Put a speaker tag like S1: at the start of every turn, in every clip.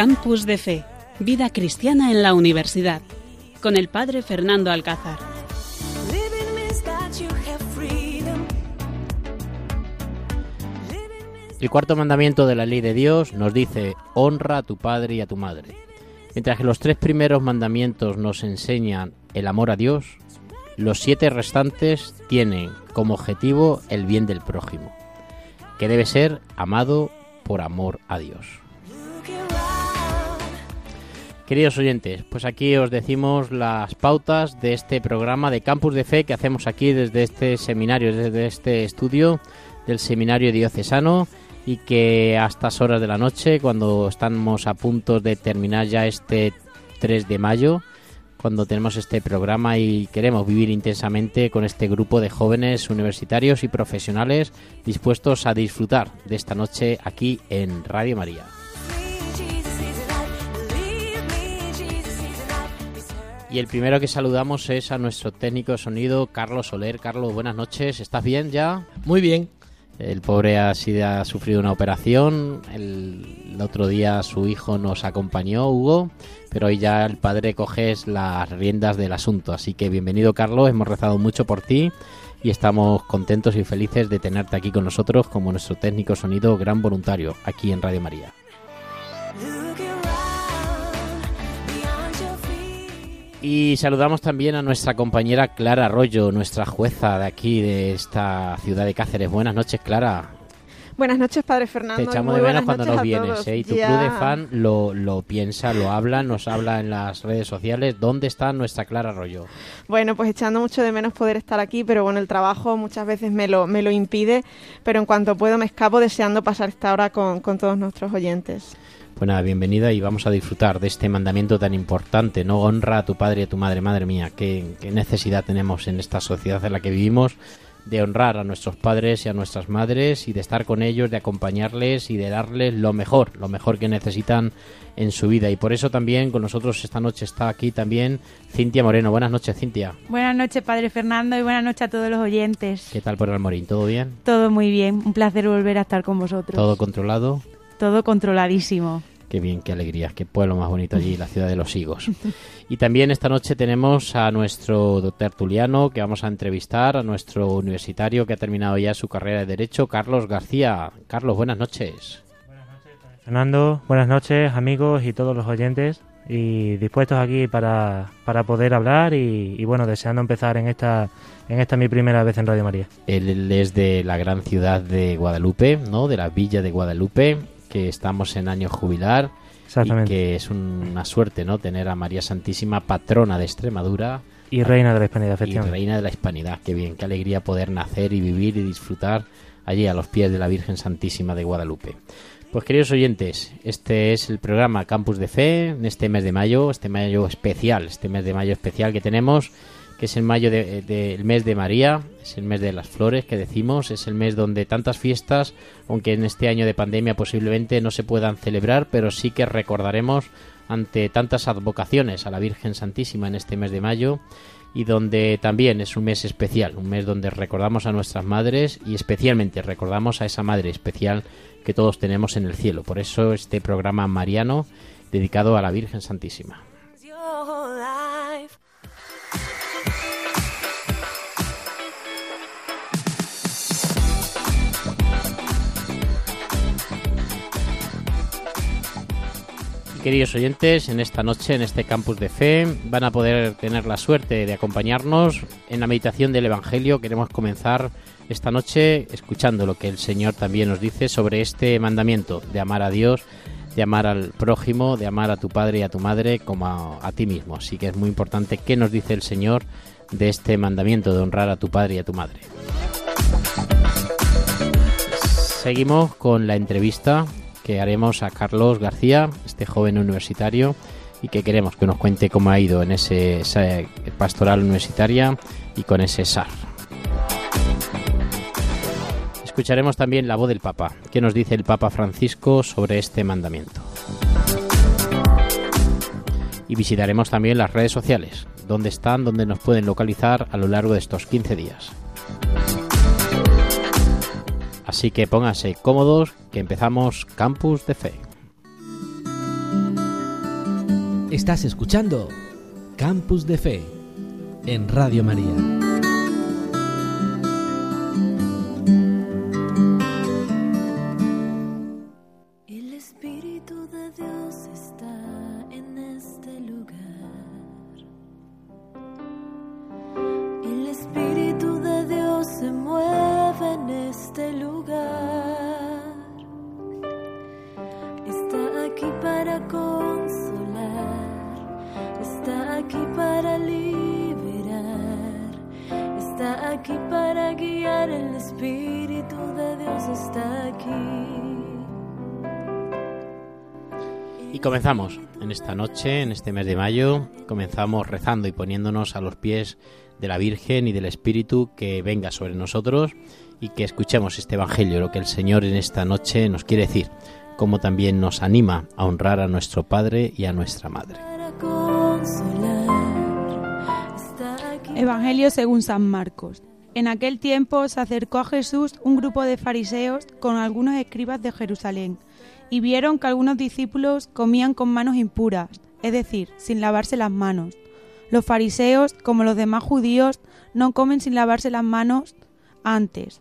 S1: Campus de Fe, Vida Cristiana en la Universidad, con el Padre Fernando Alcázar.
S2: El cuarto mandamiento de la ley de Dios nos dice, honra a tu padre y a tu madre. Mientras que los tres primeros mandamientos nos enseñan el amor a Dios, los siete restantes tienen como objetivo el bien del prójimo, que debe ser amado por amor a Dios. Queridos oyentes, pues aquí os decimos las pautas de este programa de Campus de Fe que hacemos aquí desde este seminario, desde este estudio del Seminario Diocesano y que a estas horas de la noche, cuando estamos a punto de terminar ya este 3 de mayo, cuando tenemos este programa y queremos vivir intensamente con este grupo de jóvenes universitarios y profesionales dispuestos a disfrutar de esta noche aquí en Radio María. Y el primero que saludamos es a nuestro técnico de sonido, Carlos Soler. Carlos, buenas noches. ¿Estás bien ya?
S3: Muy bien.
S2: El pobre ha, sido, ha sufrido una operación. El, el, otro día su hijo nos acompañó, Hugo. Pero hoy ya el padre coge las riendas del asunto. Así que bienvenido, Carlos. Hemos rezado mucho por ti. Y estamos contentos y felices de tenerte aquí con nosotros como nuestro técnico sonido, gran voluntario, aquí en Radio María. Y saludamos también a nuestra compañera Clara Arroyo, nuestra jueza de aquí, de esta ciudad de Cáceres. Buenas noches, Clara.
S4: Buenas noches, Padre Fernando.
S2: Te echamos de menos cuando nos vienes. ¿eh? Y tu ya. club de fan lo, lo, piensa, lo habla, nos habla en las redes sociales. ¿Dónde está nuestra Clara Arroyo?
S4: Bueno, pues echando mucho de menos poder estar aquí, pero bueno, el trabajo muchas veces me lo, me lo impide, pero en cuanto puedo me escapo deseando pasar esta hora con, con todos nuestros oyentes.
S2: Pues nada, bienvenida y vamos a disfrutar de este mandamiento tan importante, ¿no? Honra a tu padre y a tu madre, madre mía, qué, qué necesidad tenemos en esta sociedad en la que vivimos de honrar a nuestros padres y a nuestras madres y de estar con ellos, de acompañarles y de darles lo mejor, lo mejor que necesitan en su vida. Y por eso también con nosotros esta noche está aquí también Cintia Moreno. Buenas noches, Cintia.
S5: Buenas noches, Padre Fernando, y buenas noches a todos los oyentes.
S2: ¿Qué tal por el Morín? ¿Todo bien?
S5: Todo muy bien. Un placer volver a estar con vosotros.
S2: ¿Todo controlado?
S5: Todo controladísimo.
S2: Qué bien, qué alegría, qué pueblo más bonito allí, la ciudad de los higos. Y también esta noche tenemos a nuestro tertuliano que vamos a entrevistar, a nuestro universitario que ha terminado ya su carrera de Derecho, Carlos García. Carlos, buenas noches.
S6: Buenas noches, Fernando. Buenas noches, amigos y todos los oyentes. Y dispuestos aquí para, para poder hablar y, y, bueno, deseando empezar en esta, en esta mi primera vez en Radio María.
S2: Él es de la gran ciudad de Guadalupe, ¿no? De la villa de Guadalupe que estamos en año jubilar y que es una suerte no tener a María Santísima patrona de Extremadura
S6: y reina de la hispanidad
S2: y reina de la hispanidad. Qué bien qué alegría poder nacer y vivir y disfrutar allí a los pies de la Virgen Santísima de Guadalupe. Pues queridos oyentes este es el programa Campus de Fe en este mes de mayo este mayo especial este mes de mayo especial que tenemos que es el mayo de, de, mes de María, es el mes de las flores que decimos, es el mes donde tantas fiestas, aunque en este año de pandemia posiblemente no se puedan celebrar, pero sí que recordaremos ante tantas advocaciones a la Virgen Santísima en este mes de mayo y donde también es un mes especial, un mes donde recordamos a nuestras madres y especialmente recordamos a esa madre especial que todos tenemos en el cielo. Por eso este programa mariano dedicado a la Virgen Santísima. Queridos oyentes, en esta noche, en este campus de fe, van a poder tener la suerte de acompañarnos en la meditación del Evangelio. Queremos comenzar esta noche escuchando lo que el Señor también nos dice sobre este mandamiento de amar a Dios, de amar al prójimo, de amar a tu padre y a tu madre como a, ti mismo. Así que es muy importante qué nos dice el Señor de este mandamiento de honrar a tu padre y a tu madre. Seguimos con la entrevista que haremos a Carlos García, este joven universitario, y que queremos que nos cuente cómo ha ido en ese, esa pastoral universitaria y con ese SAR. Escucharemos también la voz del Papa, que nos dice el Papa Francisco sobre este mandamiento. Y visitaremos también las redes sociales, donde están, donde nos pueden localizar a lo largo de estos 15 días. Así que pónganse cómodos que empezamos Campus de Fe.
S3: Estás escuchando Campus de Fe en Radio María.
S7: En
S2: esta noche, en este mes de mayo, comenzamos rezando y poniéndonos a los pies de la Virgen y del Espíritu que venga sobre nosotros y que escuchemos este Evangelio, lo que el Señor en esta noche nos quiere decir, como también nos anima a honrar a nuestro Padre y a nuestra Madre.
S5: Evangelio según San Marcos. En aquel tiempo se acercó a Jesús un grupo de fariseos con algunos escribas de Jerusalén y vieron que algunos discípulos comían con manos impuras, es decir, sin lavarse las manos. Los fariseos, como los demás judíos, no comen sin lavarse las manos antes,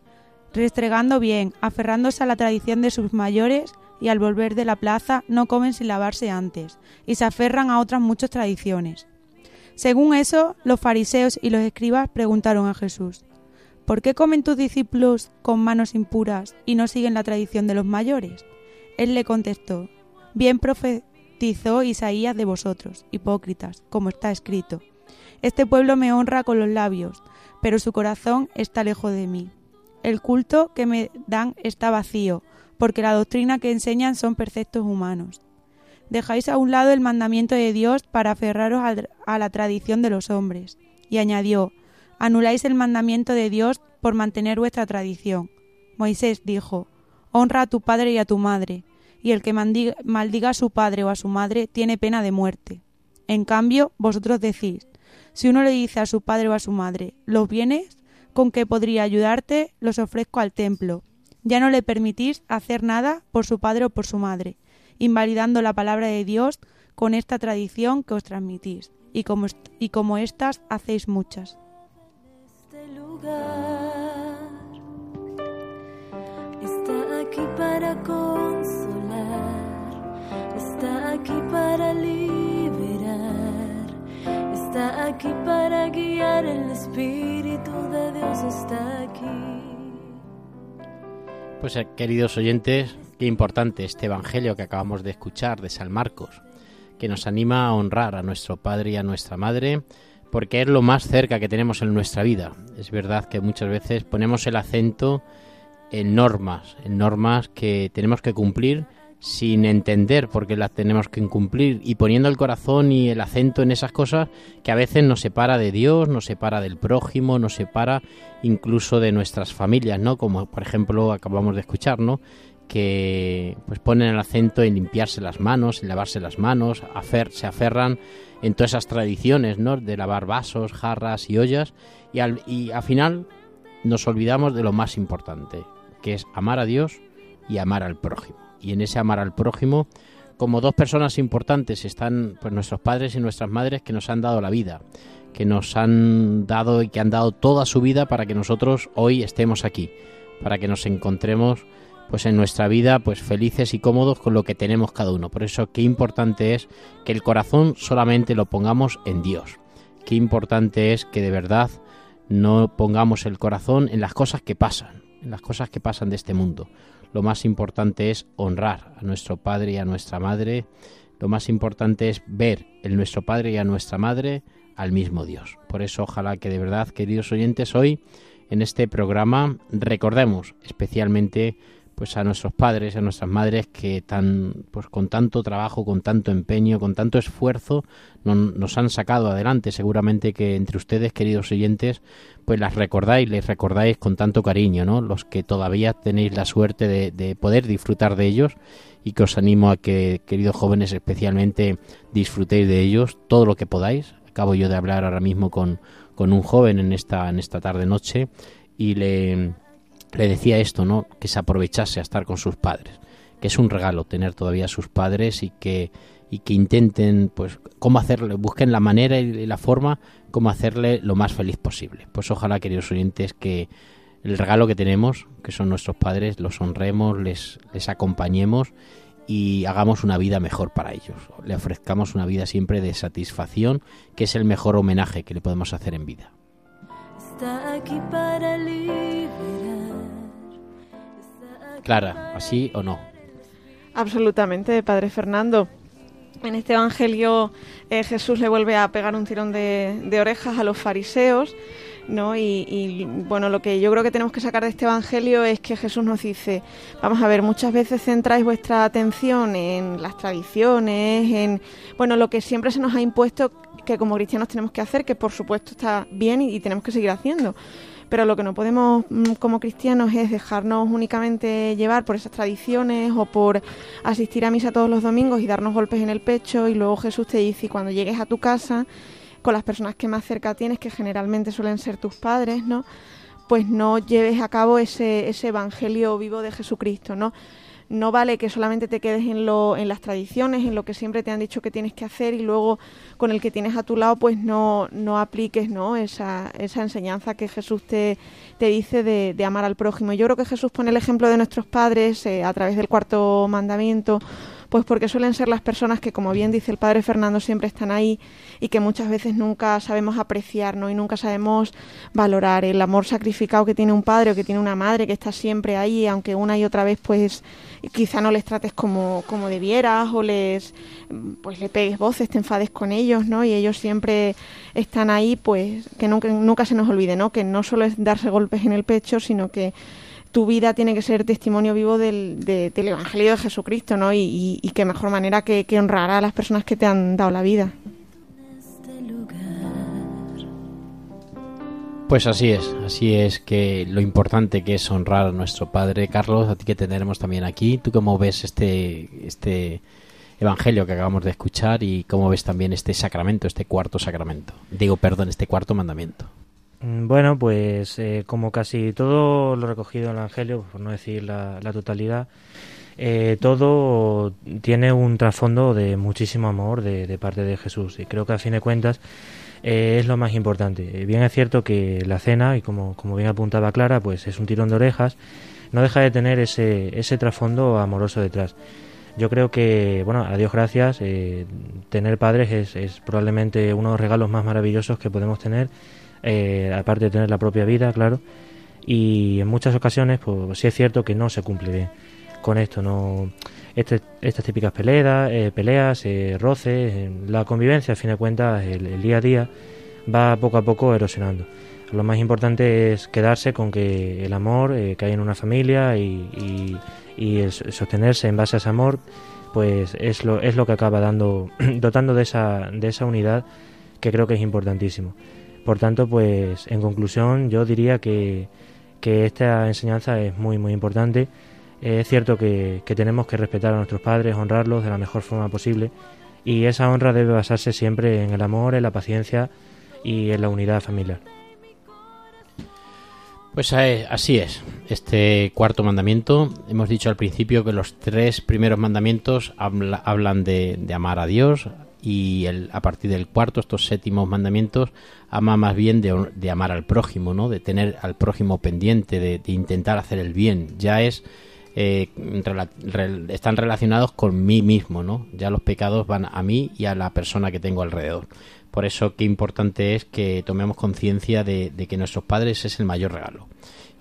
S5: restregando bien, aferrándose a la tradición de sus mayores y al volver de la plaza no comen sin lavarse antes, y se aferran a otras muchas tradiciones. Según eso, los fariseos y los escribas preguntaron a Jesús, ¿por qué comen tus discípulos con manos impuras y no siguen la tradición de los mayores? Él le contestó, bien profetizó Isaías de vosotros, hipócritas, como está escrito. Este pueblo me honra con los labios, pero su corazón está lejos de mí. El culto que me dan está vacío, porque la doctrina que enseñan son preceptos humanos. Dejáis a un lado el mandamiento de Dios para aferraros a la tradición de los hombres. Y añadió, anuláis el mandamiento de Dios por mantener vuestra tradición. Moisés dijo, honra a tu padre y a tu madre, y el que maldiga a su padre o a su madre tiene pena de muerte. En cambio, vosotros decís, si uno le dice a su padre o a su madre, los bienes con que podría ayudarte los ofrezco al templo, ya no le permitís hacer nada por su padre o por su madre, invalidando la palabra de Dios con esta tradición que os transmitís, y como, y como éstas hacéis muchas.
S7: este lugar. Está aquí para. Está aquí para liberar. Está aquí para guiar. El Espíritu de Dios está aquí.
S2: Pues eh, queridos oyentes, qué importante este Evangelio que acabamos de escuchar de San Marcos, que nos anima a honrar a nuestro Padre y a nuestra Madre, porque es lo más cerca que tenemos en nuestra vida. Es verdad que muchas veces ponemos el acento en normas, en normas que tenemos que cumplir sin entender por qué las tenemos que cumplir y poniendo el corazón y el acento en esas cosas que a veces nos separa de Dios, nos separa del prójimo, nos separa incluso de nuestras familias, ¿no? Como por ejemplo acabamos de escuchar, ¿no? que pues ponen el acento en limpiarse las manos, en lavarse las manos, se aferran en todas esas tradiciones, ¿no? De lavar vasos, jarras y ollas y al, y al final nos olvidamos de lo más importante, que es amar a Dios y amar al prójimo. Y en ese amar al prójimo, como dos personas importantes están pues nuestros padres y nuestras madres que nos han dado la vida, que nos han dado y que han dado toda su vida para que nosotros hoy estemos aquí, para que nos encontremos pues en nuestra vida pues felices y cómodos con lo que tenemos cada uno. Por eso qué importante es que el corazón solamente lo pongamos en Dios. Qué importante es que de verdad no pongamos el corazón en las cosas que pasan, en las cosas que pasan de este mundo. Lo más importante es honrar a nuestro Padre y a nuestra Madre. Lo más importante es ver en nuestro Padre y a nuestra Madre al mismo Dios. Por eso ojalá que de verdad, queridos oyentes, hoy en este programa recordemos especialmente pues a nuestros padres, a nuestras madres que tan pues con tanto trabajo, con tanto empeño, con tanto esfuerzo no- nos han sacado adelante. Seguramente que entre ustedes, queridos oyentes, pues las recordáis, les recordáis con tanto cariño, ¿no? Los que todavía tenéis la suerte de, de poder disfrutar de ellos y que os animo a que, queridos jóvenes, especialmente disfrutéis de ellos todo lo que podáis. Acabo yo de hablar ahora mismo con, con un joven en esta, en esta tarde noche y le, le decía esto, ¿no? Que se aprovechase a estar con sus padres, que es un regalo tener todavía a sus padres y que y que intenten pues cómo hacerle busquen la manera y la forma cómo hacerle lo más feliz posible pues ojalá queridos oyentes que el regalo que tenemos que son nuestros padres los honremos les les acompañemos y hagamos una vida mejor para ellos le ofrezcamos una vida siempre de satisfacción que es el mejor homenaje que le podemos hacer en vida
S7: Está aquí para liberar.
S2: Clara así o no
S4: Absolutamente, Padre Fernando. En este Evangelio eh, Jesús le vuelve a pegar un tirón de, orejas a los fariseos, ¿no? Y, bueno, lo que yo creo que tenemos que sacar de este Evangelio es que Jesús nos dice, vamos a ver, muchas veces centráis vuestra atención en las tradiciones, en, bueno, lo que siempre se nos ha impuesto que como cristianos tenemos que hacer, que por supuesto está bien y tenemos que seguir haciendo pero lo que no podemos mm, como cristianos es dejarnos únicamente llevar por esas tradiciones o por asistir a misa todos los domingos y darnos golpes en el pecho y luego Jesús te dice y cuando llegues a tu casa con las personas que más cerca tienes, que generalmente suelen ser tus padres, ¿no? Pues no lleves a cabo ese, ese evangelio vivo de Jesucristo, ¿no? No vale que solamente te quedes en, lo, en las tradiciones, en lo que siempre te han dicho que tienes que hacer y luego con el que tienes a tu lado pues no, no apliques ¿no? Esa, esa enseñanza que Jesús te, te dice de, de, amar al prójimo. Yo creo que Jesús pone el ejemplo de nuestros padres eh, a través del cuarto mandamiento pues porque suelen ser las personas que, como bien dice el padre Fernando, siempre están ahí y que muchas veces nunca sabemos apreciar, ¿no? Y nunca sabemos valorar el amor sacrificado que tiene un padre o que tiene una madre que está siempre ahí, aunque una y otra vez, pues, quizá no les trates como, como debieras o les, pues, le pegues voces, te enfades con ellos, ¿no? Y ellos siempre están ahí, pues, que nunca, nunca se nos olvide, ¿no? Que no solo es darse golpes en el pecho, sino que tu vida tiene que ser testimonio vivo del, de, del Evangelio de Jesucristo, ¿no? Y, y, y qué mejor manera que, que, honrar a las personas que te han dado la vida.
S2: Pues así es, así es que lo importante que es honrar a nuestro Padre Carlos, a ti que tendremos también aquí. ¿Tú cómo ves este, este Evangelio que acabamos de escuchar y cómo ves también este sacramento, este cuarto sacramento? Digo, perdón, este cuarto mandamiento.
S6: Bueno, pues eh, como casi todo lo recogido en el Evangelio, por no decir la, totalidad, eh, todo tiene un trasfondo de muchísimo amor de, parte de Jesús y creo que a fin de cuentas eh, es lo más importante. Bien es cierto que la cena, y como, como bien apuntaba Clara, pues es un tirón de orejas, no deja de tener ese, ese trasfondo amoroso detrás. Yo creo que, bueno, a Dios gracias, tener padres es, es probablemente uno de los regalos más maravillosos que podemos tener eh, aparte de tener la propia vida, claro. Y en muchas ocasiones, pues sí es cierto que no se cumple bien con esto, no este, estas típicas peleas, eh, peleas eh, roces, la convivencia, a fin de cuentas, el, día a día va poco a poco erosionando. Lo más importante es quedarse con que el amor que hay en una familia y, y, y el sostenerse en base a ese amor, pues es lo, es lo que acaba dando, dotando de esa, de esa unidad que creo que es importantísimo. Por tanto, pues en conclusión yo diría que, que esta enseñanza es muy muy importante. Es cierto que, que, tenemos que respetar a nuestros padres, honrarlos de la mejor forma posible y esa honra debe basarse siempre en el amor, en la paciencia y en la unidad familiar.
S2: Pues así es, este cuarto mandamiento, hemos dicho al principio que los tres primeros mandamientos hablan de, de amar a Dios, y el, a partir del cuarto, estos séptimos mandamientos, ama más bien de, amar al prójimo, ¿no? de tener al prójimo pendiente, de, intentar hacer el bien. Ya es, eh, están relacionados con mí mismo, ¿no? ya los pecados van a mí y a la persona que tengo alrededor. Por eso qué importante es que tomemos conciencia de que nuestros padres es el mayor regalo.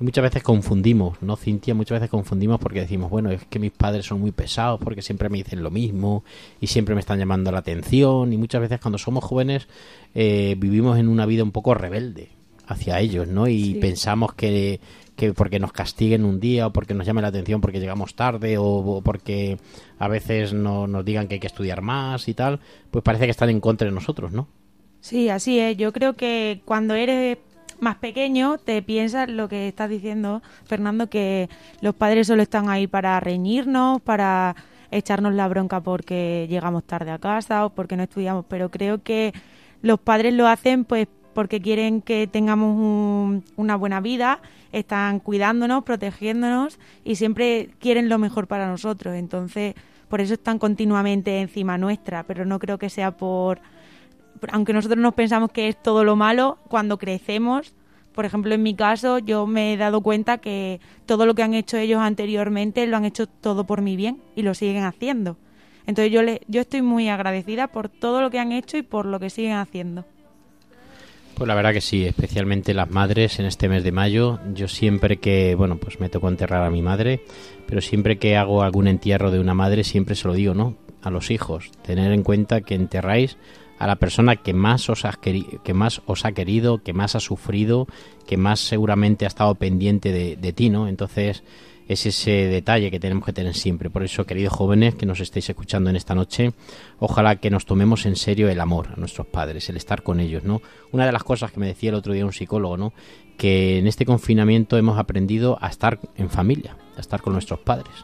S2: Y muchas veces confundimos, ¿no, Cintia? Muchas veces confundimos porque decimos, bueno, es que mis padres son muy pesados porque siempre me dicen lo mismo y siempre me están llamando la atención. Y muchas veces cuando somos jóvenes eh, vivimos en una vida un poco rebelde hacia ellos, ¿no? Y sí. pensamos que, que porque nos castiguen un día o porque nos llame la atención porque llegamos tarde o, o porque a veces no, nos digan que hay que estudiar más y tal, pues parece que están en contra de nosotros, ¿no?
S5: Sí, así es. Yo creo que cuando eres más pequeño te piensas lo que estás diciendo, Fernando, que los padres solo están ahí para reñirnos, para echarnos la bronca porque llegamos tarde a casa o porque no estudiamos, pero creo que los padres lo hacen pues porque quieren que tengamos un- una buena vida, están cuidándonos, protegiéndonos y siempre quieren lo mejor para nosotros. Entonces, por eso están continuamente encima nuestra, pero no creo que sea por, aunque nosotros nos pensamos que es todo lo malo, cuando crecemos, por ejemplo, en mi caso, yo me he dado cuenta que todo lo que han hecho ellos anteriormente lo han hecho todo por mi bien y lo siguen haciendo. Entonces yo, le, yo estoy muy agradecida por todo lo que han hecho y por lo que siguen haciendo.
S2: Pues la verdad que sí, especialmente las madres en este mes de mayo. Yo siempre que, bueno, pues me tocó enterrar a mi madre, pero siempre que hago algún entierro de una madre, siempre se lo digo, ¿no? A los hijos, tener en cuenta que enterráis a la persona que más os ha querido, que más os ha querido, que más ha sufrido, que más seguramente ha estado pendiente de, de ti, ¿no? Entonces es ese detalle que tenemos que tener siempre. Por eso, queridos jóvenes que nos estáis escuchando en esta noche, ojalá que nos tomemos en serio el amor a nuestros padres, el estar con ellos, ¿no? Una de las cosas que me decía el otro día un psicólogo, ¿no? Que en este confinamiento hemos aprendido a estar en familia, a estar con nuestros padres,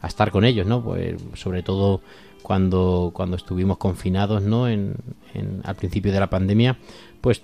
S2: a estar con ellos, ¿no? Pues sobre todo cuando, cuando estuvimos confinados, ¿no? En, en- al principio de la pandemia, pues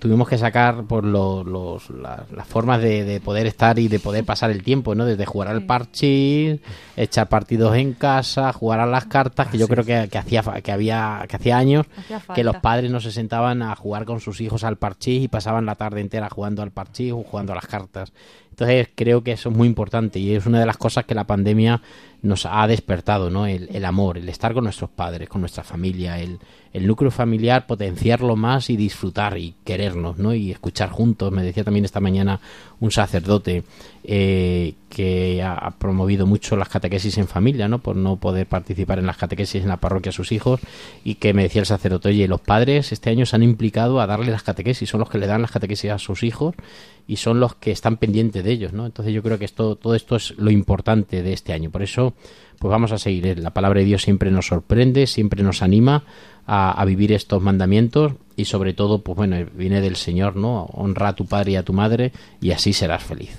S2: tuvimos que sacar por lo- los, la- las formas de, de poder estar y de poder pasar el tiempo, ¿no? Desde jugar al parchís, echar partidos en casa, jugar a las cartas, que yo creo que, que hacía que había que hacía años
S5: Hacía
S2: que los padres no se sentaban a jugar con sus hijos al parchís y pasaban la tarde entera jugando al parchís o jugando a las cartas. Entonces creo que eso es muy importante y es una de las cosas que la pandemia nos ha despertado, ¿no? El, el amor, el estar con nuestros padres, con nuestra familia, el, el núcleo familiar, potenciarlo más y disfrutar y querernos, ¿no? Y escuchar juntos. Me decía también esta mañana un sacerdote eh, que ha, promovido mucho las catequesis en familia, ¿no? Por no poder participar en las catequesis en la parroquia a sus hijos y que me decía el sacerdote, oye, los padres este año se han implicado a darle las catequesis, son los que le dan las catequesis a sus hijos y son los que están pendientes de ellos, ¿no? Entonces yo creo que esto, todo esto es lo importante de este año. Por eso, pues vamos a seguir. La palabra de Dios siempre nos sorprende, siempre nos anima a, a vivir estos mandamientos y sobre todo, pues bueno, viene del Señor, ¿no? Honra a tu padre y a tu madre y así serás feliz.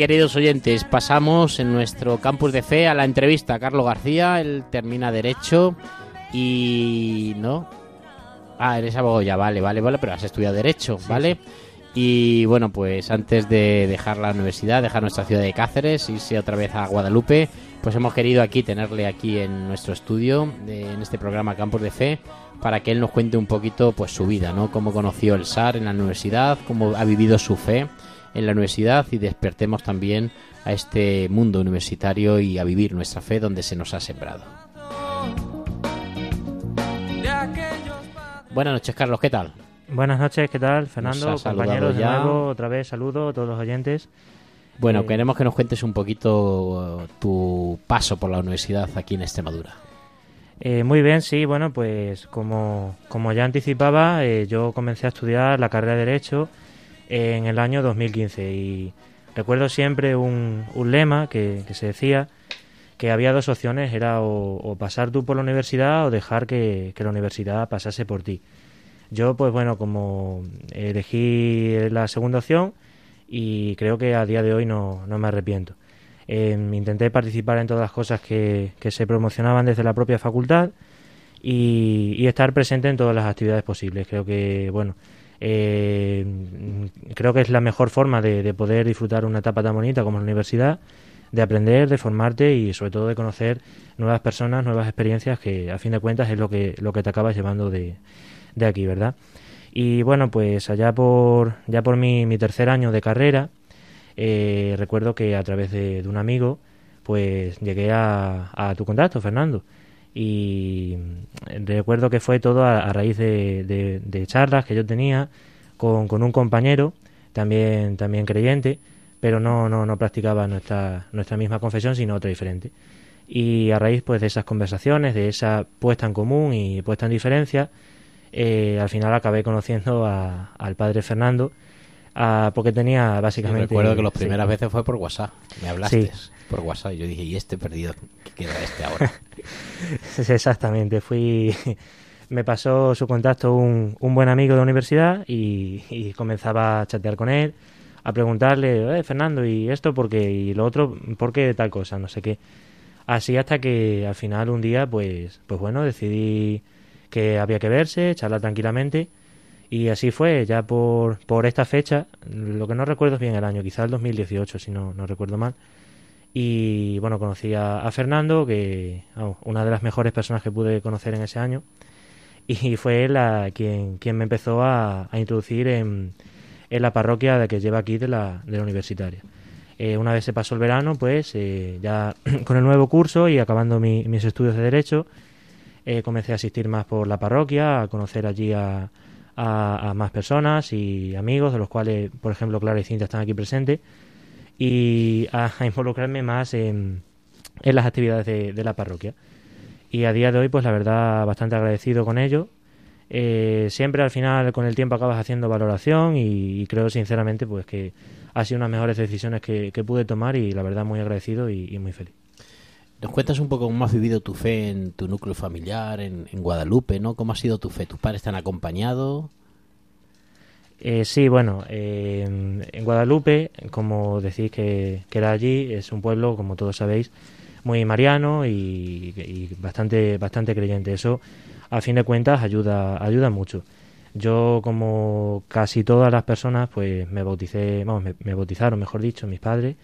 S2: Queridos oyentes, pasamos en nuestro campus de fe a la entrevista a Carlos García. Él termina Derecho y. ¿No? Ah, eres abogado ya, vale, vale, vale, pero has estudiado Derecho, ¿vale? Y bueno, pues antes de dejar la universidad, dejar nuestra ciudad de Cáceres, irse otra vez a Guadalupe, pues hemos querido aquí tenerle aquí en nuestro estudio, de- en este programa Campus de Fe, para que él nos cuente un poquito pues su vida, ¿no? Cómo conoció el SAR en la universidad, cómo ha vivido su fe en la universidad y despertemos también a este mundo universitario y a vivir nuestra fe donde se nos ha sembrado. Buenas noches, Carlos, ¿qué tal?
S6: Buenas noches, ¿qué tal? Fernando, compañeros de nuevo, otra vez saludo a todos los oyentes.
S2: Bueno,
S6: Eh,
S2: queremos que nos cuentes un poquito uh, tu paso por la universidad aquí en Extremadura.
S6: Eh, muy bien, sí, bueno, pues como, como ya anticipaba, eh, yo comencé a estudiar la carrera de Derecho en el año 2015 y recuerdo siempre un, un lema que, que se decía que había dos opciones, era o, pasar tú por la universidad o dejar que, que la universidad pasase por ti. Yo, pues bueno, como elegí la segunda opción y creo que a día de hoy no, no me arrepiento. Eh, intenté participar en todas las cosas que, que se promocionaban desde la propia facultad y estar presente en todas las actividades posibles. Creo que, bueno, eh, creo que es la mejor forma de, de poder disfrutar una etapa tan bonita como la universidad, de aprender, de formarte y sobre todo de conocer nuevas personas, nuevas experiencias que a fin de cuentas es lo que, lo que te acabas llevando de, de aquí, ¿verdad? Y bueno, pues allá por, ya por mi, mi tercer año de carrera, eh, recuerdo que a través de, de un amigo, pues llegué a, a tu contacto, Fernando. Y recuerdo que fue todo a, a raíz de, de- de charlas que yo tenía con, con un compañero, también, también creyente, pero no, no, no practicaba nuestra, nuestra misma confesión, sino otra diferente. Y a raíz pues de esas conversaciones, de esa puesta en común y puesta en diferencia, eh, al final acabé conociendo a- al padre Fernando, a- porque tenía básicamente...
S2: recuerdo que las
S6: sí.
S2: primeras veces fue por WhatsApp. Me hablaste
S6: Sí.
S2: Por WhatsApp. Yo dije, ¿y este perdido? ¿Qué queda este ahora?
S6: Exactamente, fui me pasó su contacto un, un buen amigo de universidad y, comenzaba a chatear con él, a preguntarle, eh, Fernando, ¿y esto por qué? Y lo otro, ¿por qué tal cosa? No sé qué. Así hasta que al final un día, pues, pues bueno, decidí que había que verse, charlar tranquilamente y así fue, ya por, por esta fecha, lo que no recuerdo bien el año, quizás el 2018, si no, no recuerdo mal. Y bueno, conocí a, a Fernando, que vamos, una de las mejores personas que pude conocer en ese año. Y fue él la, quien, quien me empezó a, a introducir en, en la parroquia de que lleva aquí de la, de la universitaria. Eh, una vez se pasó el verano, pues eh, ya con el nuevo curso y acabando mi- mis estudios de Derecho, eh, comencé a asistir más por la parroquia, a conocer allí a, a- a más personas y amigos, de los cuales, por ejemplo, Clara y Cinta están aquí presentes, y a, involucrarme más en, las actividades de, la parroquia. Y a día de hoy, pues la verdad, bastante agradecido con ello. Eh, siempre al final, con el tiempo, acabas haciendo valoración y, creo sinceramente pues que ha sido unas mejores decisiones que, pude tomar y la verdad muy agradecido y, muy feliz.
S2: Nos cuentas un poco cómo has vivido tu fe en tu núcleo familiar, en, en Guadalupe, ¿no? ¿Cómo ha sido tu fe? ¿Tus padres te han acompañado?
S6: Eh, sí, bueno, eh, en Guadalupe, como decís que, que era allí, es un pueblo, como todos sabéis, muy mariano y, bastante, bastante creyente. Eso, a fin de cuentas, ayuda, ayuda mucho. Yo, como casi todas las personas, pues me bauticé, vamos, me, me bautizaron, mejor dicho, mis padres,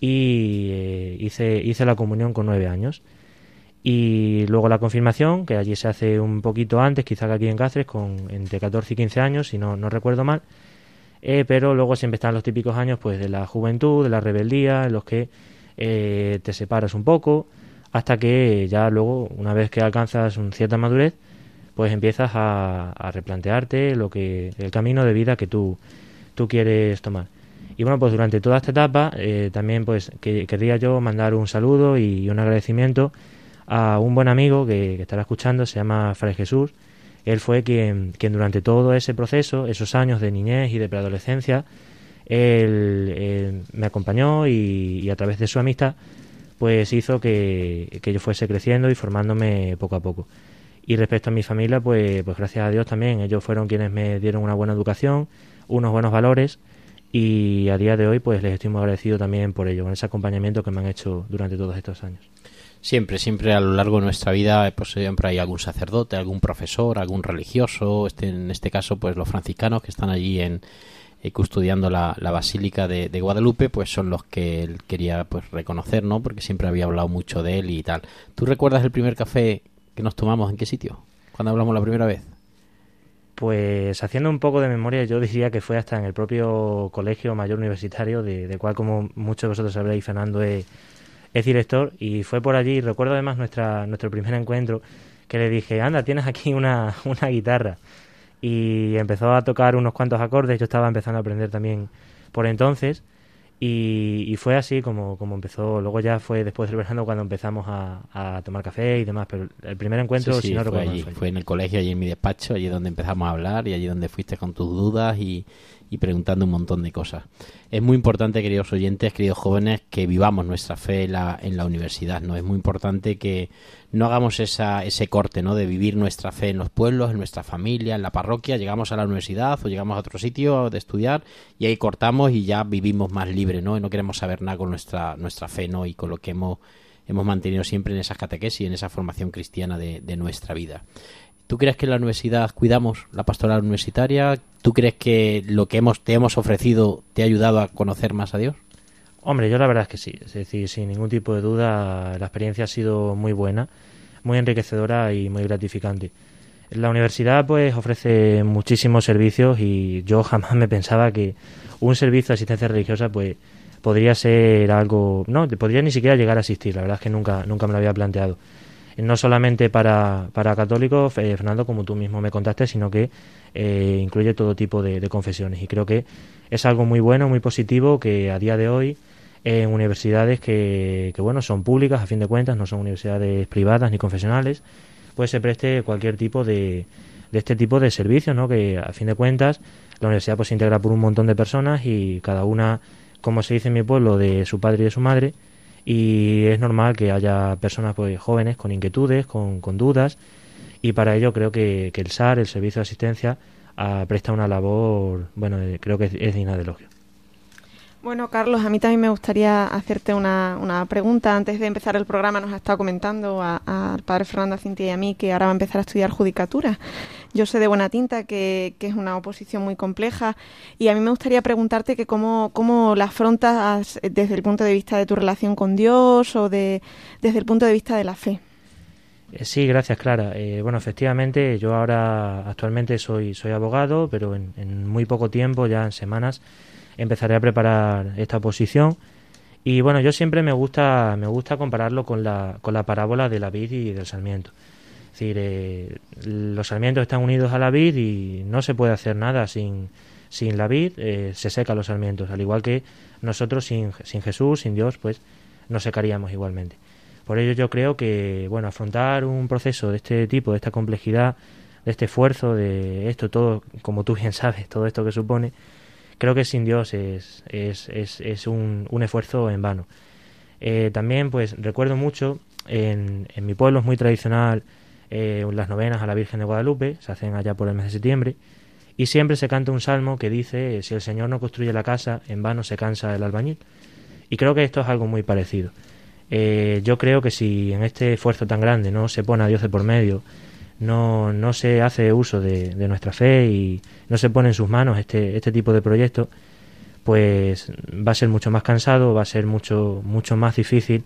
S6: y eh, hice, hice la comunión con nueve años. Y luego la confirmación, que allí se hace un poquito antes, quizá que aquí en Cáceres, con entre 14 y 15 años, si no, no recuerdo mal. Eh, pero luego siempre están los típicos años pues de la juventud, de la rebeldía, en los que eh, te separas un poco, hasta que ya luego, una vez que alcanzas una cierta madurez, pues empiezas a, replantearte lo que el camino de vida que tú, tú quieres tomar. Y bueno, pues durante toda esta etapa eh, también pues que, querría yo mandar un saludo y un agradecimiento a un buen amigo que, estará escuchando, se llama Fray Jesús. Él fue quien, quien durante todo ese proceso, esos años de niñez y de preadolescencia, él, me acompañó y, y a través de su amistad, pues hizo que, que yo fuese creciendo y formándome poco a poco. Y respecto a mi familia, pues, pues gracias a Dios también, ellos fueron quienes me dieron una buena educación, unos buenos valores y a día de hoy pues les estoy muy agradecido también por ello, con ese acompañamiento que me han hecho durante todos estos años.
S2: Siempre, siempre a lo largo de nuestra vida, pues siempre hay algún sacerdote, algún profesor, algún religioso, este, en este caso, pues los franciscanos que están allí en eh, custodiando la, la basílica de, de Guadalupe, pues son los que él quería pues reconocer, ¿no? Porque siempre había hablado mucho de él y tal. ¿Tú recuerdas el primer café que nos tomamos? ¿En qué sitio? Cuando hablamos la primera vez.
S6: Pues haciendo un poco de memoria, yo diría que fue hasta en el propio colegio mayor universitario, de, del cual, como muchos de vosotros sabréis, Fernando es, es director, y fue por allí. Recuerdo además nuestra, nuestro primer encuentro, que le dije, anda, tienes aquí una, una guitarra. Y empezó a tocar unos cuantos acordes, yo estaba empezando a aprender también por entonces, y, y fue así como, como empezó. Luego ya fue después del verano cuando empezamos a, a tomar café y demás, pero el primer encuentro,
S2: Sí, sí,
S6: si no
S2: fue
S6: recuerdo mal,
S2: allí,
S6: fue allí.
S2: fue en el colegio, allí en mi despacho, allí donde empezamos a hablar y allí donde fuiste con tus dudas y, y preguntando un montón de cosas. Es muy importante, queridos oyentes, queridos jóvenes, que vivamos nuestra fe en la, en la universidad, ¿no? Es muy importante que no hagamos esa, ese corte, ¿no? De vivir nuestra fe en los pueblos, en nuestra familia, en la parroquia, llegamos a la universidad o llegamos a otro sitio de estudiar y ahí cortamos y ya vivimos más libre, ¿no? Y no queremos saber nada con nuestra, nuestra fe, ¿no? Y con lo que hemos, hemos mantenido siempre en esas catequesis y en esa formación cristiana de, de nuestra vida. ¿Tú crees que en la universidad cuidamos la pastoral universitaria? ¿Tú crees que lo que hemos, te hemos ofrecido te ha ayudado a conocer más a Dios?
S6: Hombre, yo la verdad es que sí. Es decir, sin ningún tipo de duda, la experiencia ha sido muy buena, muy enriquecedora y muy gratificante. La universidad pues ofrece muchísimos servicios y yo jamás me pensaba que un servicio de asistencia religiosa pues podría ser algo, no, podría ni siquiera llegar a existir, la verdad es que nunca, nunca me lo había planteado. No solamente para, para católicos, eh, Fernando, como tú mismo me contaste, sino que eh, incluye todo tipo de, de confesiones. Y creo que es algo muy bueno, muy positivo, que a día de hoy en universidades que, que, bueno, son públicas a fin de cuentas, no son universidades privadas ni confesionales, pues se preste cualquier tipo de, de este tipo de servicios, ¿no? Que a fin de cuentas la universidad pues se integra por un montón de personas y cada una, como se dice en mi pueblo, de su padre y de su madre y es normal que haya personas pues jóvenes con inquietudes, con, con dudas y para ello creo que, el SAR, el Servicio de Asistencia, ah, presta una labor, bueno, eh, creo que es digna de elogio.
S4: Bueno, Carlos, a mí también me gustaría hacerte una, una pregunta. Antes de empezar el programa nos ha estado comentando al padre Fernando Cintia y a mí que ahora va a empezar a estudiar judicatura. Yo sé de buena tinta que, que, es una oposición muy compleja y a mí me gustaría preguntarte que cómo, cómo la afrontas desde el punto de vista de tu relación con Dios o de, desde el punto de vista de la fe.
S6: Sí, gracias, Clara. Eh, bueno, efectivamente, yo ahora actualmente soy, soy abogado, pero en, en muy poco tiempo, ya en semanas, empezaré a preparar esta posición. Y bueno yo siempre me gusta me gusta compararlo con la con la parábola de la vid y del sarmiento. Es decir eh, los sarmientos están unidos a la vid y no se puede hacer nada sin sin la vid eh, se secan los sarmientos. Al igual que nosotros sin, sin Jesús sin Dios pues nos secaríamos igualmente. Por ello yo creo que bueno afrontar un proceso de este tipo de esta complejidad de este esfuerzo de esto todo como tú bien sabes todo esto que supone creo que sin Dios es, es, es, es un, un, esfuerzo en vano. Eh, también, pues recuerdo mucho, en, en, mi pueblo es muy tradicional eh, las novenas a la Virgen de Guadalupe, se hacen allá por el mes de septiembre, y siempre se canta un salmo que dice, si el Señor no construye la casa, en vano se cansa el albañil. Y creo que esto es algo muy parecido. Eh, yo creo que si en este esfuerzo tan grande no se pone a Dios de por medio, no, no se hace uso de, nuestra fe y no se pone en sus manos este, este tipo de proyectos, pues va a ser mucho más cansado, va a ser mucho, mucho más difícil.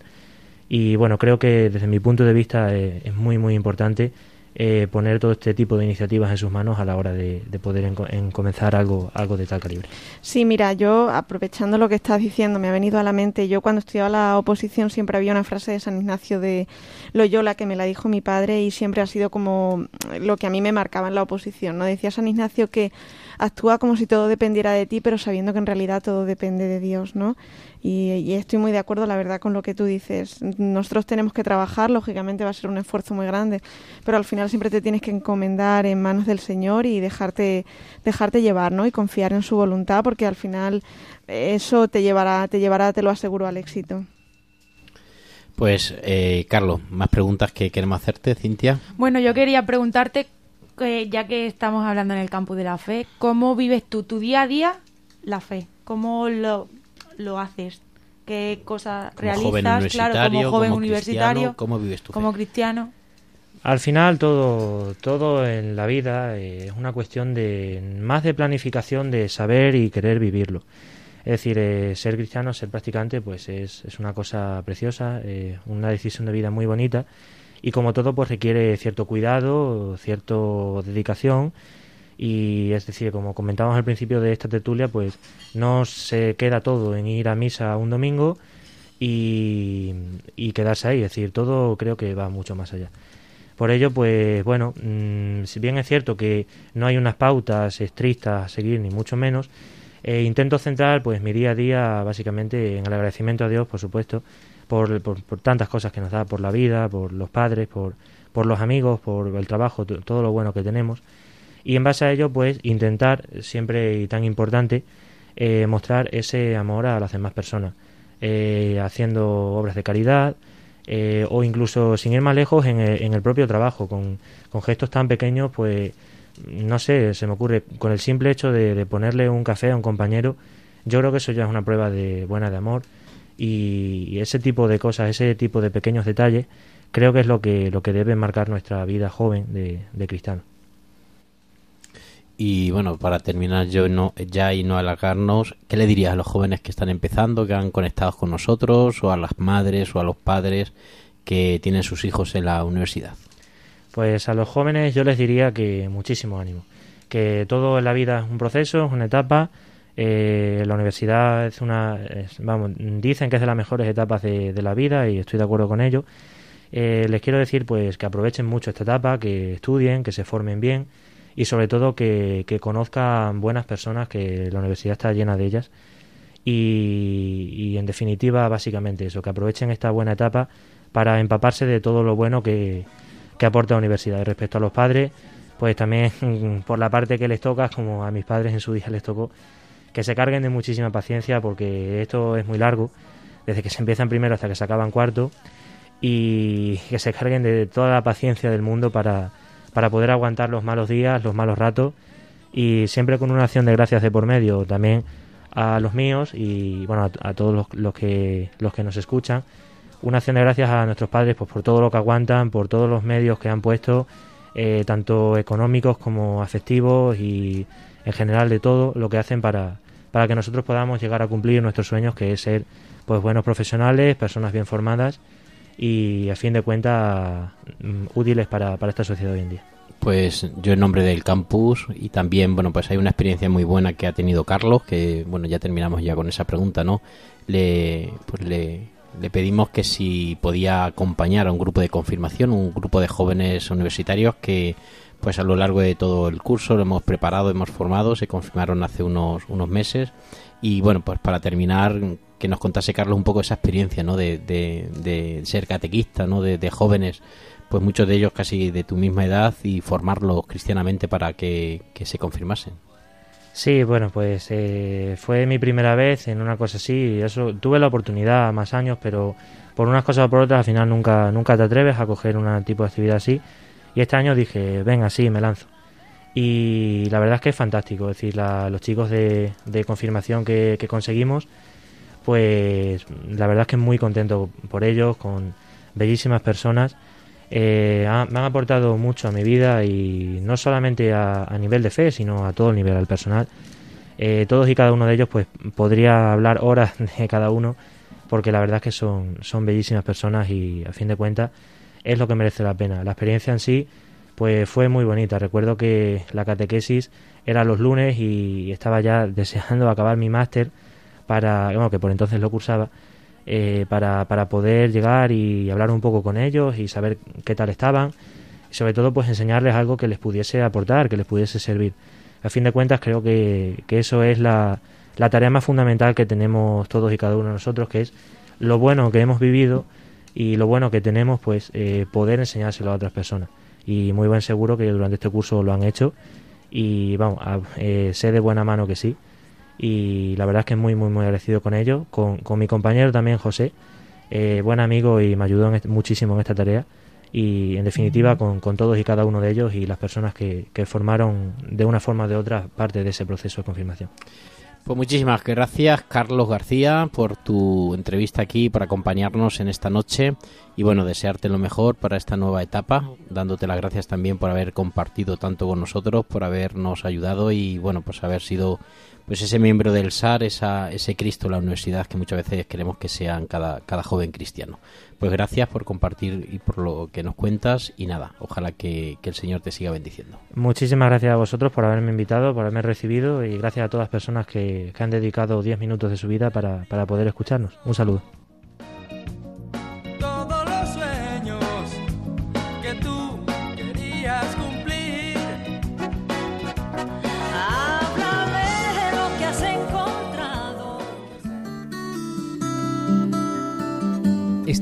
S6: Y bueno, creo que desde mi punto de vista es, es muy muy importante eh, poner todo este tipo de iniciativas en sus manos a la hora de, de poder en, en comenzar algo, algo de tal calibre.
S4: Sí, mira, yo aprovechando lo que estás diciendo, me ha venido a la mente, yo cuando estudiaba la oposición siempre había una frase de San Ignacio de Loyola que me la dijo mi padre y siempre ha sido como lo que a mí me marcaba en la oposición, ¿no? Decía San Ignacio que actúa como si todo dependiera de ti, pero sabiendo que en realidad todo depende de Dios, ¿no? Y, y, estoy muy de acuerdo, la verdad, con lo que tú dices. Nosotros tenemos que trabajar, lógicamente va a ser un esfuerzo muy grande, pero al final siempre te tienes que encomendar en manos del Señor y dejarte, dejarte llevar, ¿no? Y confiar en su voluntad, porque al final eso te llevará, te llevará, te lo aseguro, al éxito.
S2: Pues, eh, Carlos, más preguntas que queremos hacerte, Cintia.
S5: Bueno, yo quería preguntarte, eh, ya que estamos hablando en el campo de la fe, ¿cómo vives tú tu día a día la fe? ¿Cómo lo lo haces? ¿Qué cosas realizas? Claro, como joven
S2: como
S5: universitario.
S2: ¿Cómo vives tu
S5: Como
S2: fe?
S5: cristiano.
S6: Al final todo, todo en la vida eh, es una cuestión de más de planificación de saber y querer vivirlo. Es decir, eh, ser cristiano, ser practicante, pues es, es una cosa preciosa, eh, una decisión de vida muy bonita y como todo pues requiere cierto cuidado, cierta dedicación y es decir, como comentábamos al principio de esta tertulia, pues no se queda todo en ir a misa un domingo y, y quedarse ahí, es decir, todo creo que va mucho más allá. Por ello, pues bueno, mmm, si bien es cierto que no hay unas pautas estrictas a seguir, ni mucho menos, eh, intento centrar pues mi día a día básicamente en el agradecimiento a Dios, por supuesto, por, por, por tantas cosas que nos da, por la vida, por los padres, por, por los amigos, por el trabajo, todo lo bueno que tenemos y en base a ello pues intentar siempre y tan importante eh, mostrar ese amor a las demás personas eh, haciendo obras de caridad eh, o incluso sin ir más lejos en el, en el propio trabajo con, con, gestos tan pequeños pues no sé se me ocurre con el simple hecho de, ponerle un café a un compañero yo creo que eso ya es una prueba de buena de amor. Y, y ese tipo de cosas ese tipo de pequeños detalles creo que es lo que lo que debe marcar nuestra vida joven de, de cristiano
S2: y bueno, para terminar yo no, ya y no alargarnos, ¿qué le dirías a los jóvenes que están empezando, que han conectado con nosotros, o a las madres o a los padres que tienen sus hijos en la universidad?
S6: Pues a los jóvenes yo les diría que muchísimo ánimo, que todo en la vida es un proceso, es una etapa. Eh, la universidad es una, vamos, dicen que es de las mejores etapas de, la vida y estoy de acuerdo con ello. Eh, les quiero decir pues que aprovechen mucho esta etapa, que estudien, que se formen bien y sobre todo que, conozcan buenas personas, que la universidad está llena de ellas. Y, en definitiva, básicamente eso, que aprovechen esta buena etapa para empaparse de todo lo bueno que, que aporta la universidad. Y respecto a los padres, pues también por la parte que les toca, como a mis padres en su día les tocó, que se carguen de muchísima paciencia porque esto es muy largo, desde que se empieza en primero hasta que se acaba en cuarto, y que se carguen de toda la paciencia del mundo para, para poder aguantar los malos días, los malos ratos, y siempre con una acción de gracias de por medio también a los míos y bueno a, todos los, que los que nos escuchan. Una acción de gracias a nuestros padres pues, por todo lo que aguantan, por todos los medios que han puesto, eh, tanto económicos como afectivos y en general de todo lo que hacen para, para que nosotros podamos llegar a cumplir nuestros sueños, que es ser pues buenos profesionales, personas bien formadas y a fin de cuentas mm, útiles para, para esta sociedad hoy en día.
S2: Pues yo en nombre del campus y también, bueno, pues hay una experiencia muy buena que ha tenido Carlos, que bueno, ya terminamos ya con esa pregunta, ¿no? Le, pues le, pedimos que si podía acompañar a un grupo de confirmación, un grupo de jóvenes universitarios que pues a lo largo de todo el curso lo hemos preparado, hemos formado, se confirmaron hace unos, unos meses y bueno, pues para terminar que nos contase Carlos un poco esa experiencia ¿no? de, de, ser catequista, ¿no? De, jóvenes, pues muchos de ellos casi de tu misma edad y formarlos cristianamente para que se confirmasen.
S6: Sí, bueno, pues eh, fue mi primera vez en una cosa así. Eso tuve la oportunidad más años, pero por unas cosas o por otras al final nunca nunca te atreves a coger un tipo de actividad así. Y este año dije, venga, sí, me lanzo. Y la verdad es que es fantástico. Es decir, los chicos de, de confirmación que, que, conseguimos, pues la verdad es que muy contento por ellos, con bellísimas personas eh, me han aportado mucho a mi vida y no solamente a, nivel de fe, sino a todo el nivel, al personal. Eh, todos y cada uno de ellos, pues podría hablar horas de cada uno, porque la verdad es que son, son bellísimas personas y a fin de cuentas es lo que merece la pena. La experiencia en sí, pues fue muy bonita. Recuerdo que la catequesis era los lunes y estaba ya deseando acabar mi máster para, bueno, que por entonces lo cursaba eh, para, para poder llegar y hablar un poco con ellos y saber qué tal estaban y sobre todo pues enseñarles algo que les pudiese aportar, que les pudiese servir. A fin de cuentas creo que, que eso es la, la tarea más fundamental que tenemos todos y cada uno de nosotros, que es lo bueno que hemos vivido y lo bueno que tenemos, pues eh, poder enseñárselo a otras personas. Y muy buen seguro que durante este curso lo han hecho y vamos, eh, sé de buena mano que sí y la verdad es que muy, muy, muy agradecido con ello, con, con mi compañero también José, eh, buen amigo y me ayudó muchísimo en esta tarea. Y en definitiva con, con, todos y cada uno de ellos y las personas que, que formaron de una forma o de otra parte de ese proceso de confirmación.
S2: Pues muchísimas gracias, Carlos García, por tu entrevista aquí, por acompañarnos en esta noche. Y bueno, desearte lo mejor para esta nueva etapa, dándote las gracias también por haber compartido tanto con nosotros, por habernos ayudado y bueno, pues haber sido pues ese miembro del SAR, esa, ese Cristo la universidad que muchas veces queremos que sean cada, cada joven cristiano. Pues gracias por compartir y por lo que nos cuentas y nada, ojalá que, el Señor te siga bendiciendo.
S6: Muchísimas gracias a vosotros por haberme invitado, por haberme recibido y gracias a todas las personas que, han dedicado 10 minutos de su vida para, para poder escucharnos. Un saludo.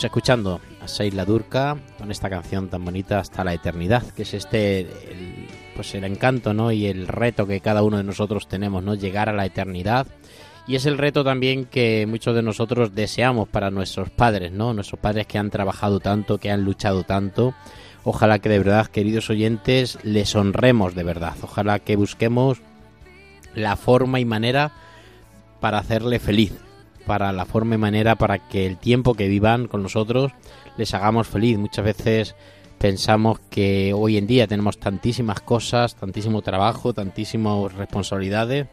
S2: Pues escuchando a Seila Durka con esta canción tan bonita hasta la eternidad, que es este pues el encanto, ¿no? y el reto que cada uno de nosotros tenemos, ¿no? Llegar a la eternidad. Y es el reto también que muchos de nosotros deseamos para nuestros padres, ¿no? Nuestros padres que han trabajado tanto, que han luchado tanto. Ojalá que de verdad, queridos oyentes, les honremos de verdad. Ojalá que busquemos la forma y manera para hacerle feliz, para la forma y manera para que el tiempo que vivan con nosotros les hagamos feliz. Muchas veces pensamos que hoy en día tenemos tantísimas cosas, tantísimo trabajo, tantísimas responsabilidades,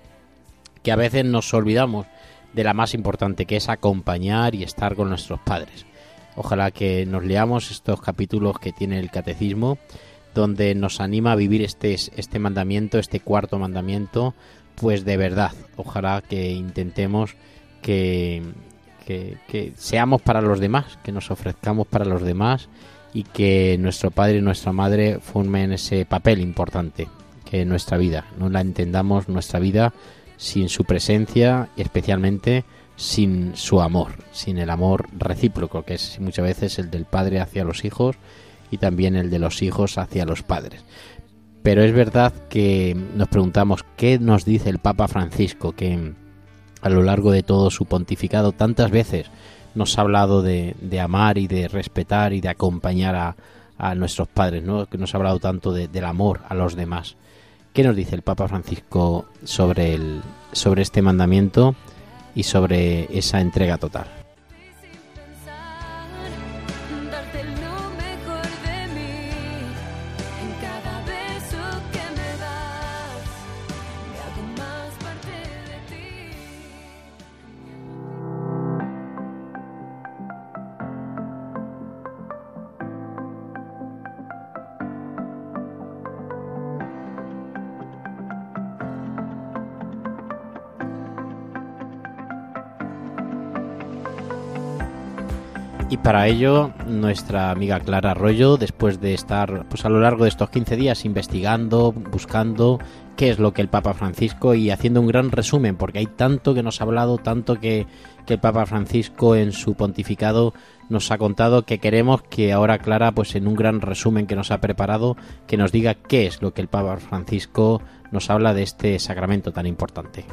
S2: que a veces nos olvidamos de la más importante, que es acompañar y estar con nuestros padres. Ojalá que nos leamos estos capítulos que tiene el catecismo, donde nos anima a vivir este, este mandamiento, este cuarto mandamiento, pues de verdad. Ojalá que intentemos que, seamos para los demás, que nos ofrezcamos para los demás y que nuestro padre y nuestra madre formen ese papel importante que nuestra vida. No la entendamos nuestra vida sin su presencia y especialmente sin su amor, sin el amor recíproco, que es muchas veces el del padre hacia los hijos y también el de los hijos hacia los padres. Pero es verdad que nos preguntamos qué nos dice el Papa Francisco, que a lo largo de todo su pontificado tantas veces nos ha hablado de, amar y de respetar y de acompañar a, nuestros padres, ¿no? que nos ha hablado tanto de, del amor a los demás. ¿Qué nos dice el Papa Francisco sobre, sobre este mandamiento y sobre esa entrega total? Para ello, nuestra amiga Clara Arroyo, después de estar pues a lo largo de estos 15 días investigando, buscando qué es lo que el Papa Francisco y haciendo un gran resumen, porque hay tanto que nos ha hablado, tanto que, que el Papa Francisco en su pontificado nos ha contado que queremos que ahora Clara, pues en un gran resumen que nos ha preparado, que nos diga qué es lo que el Papa Francisco nos habla de este sacramento tan importante.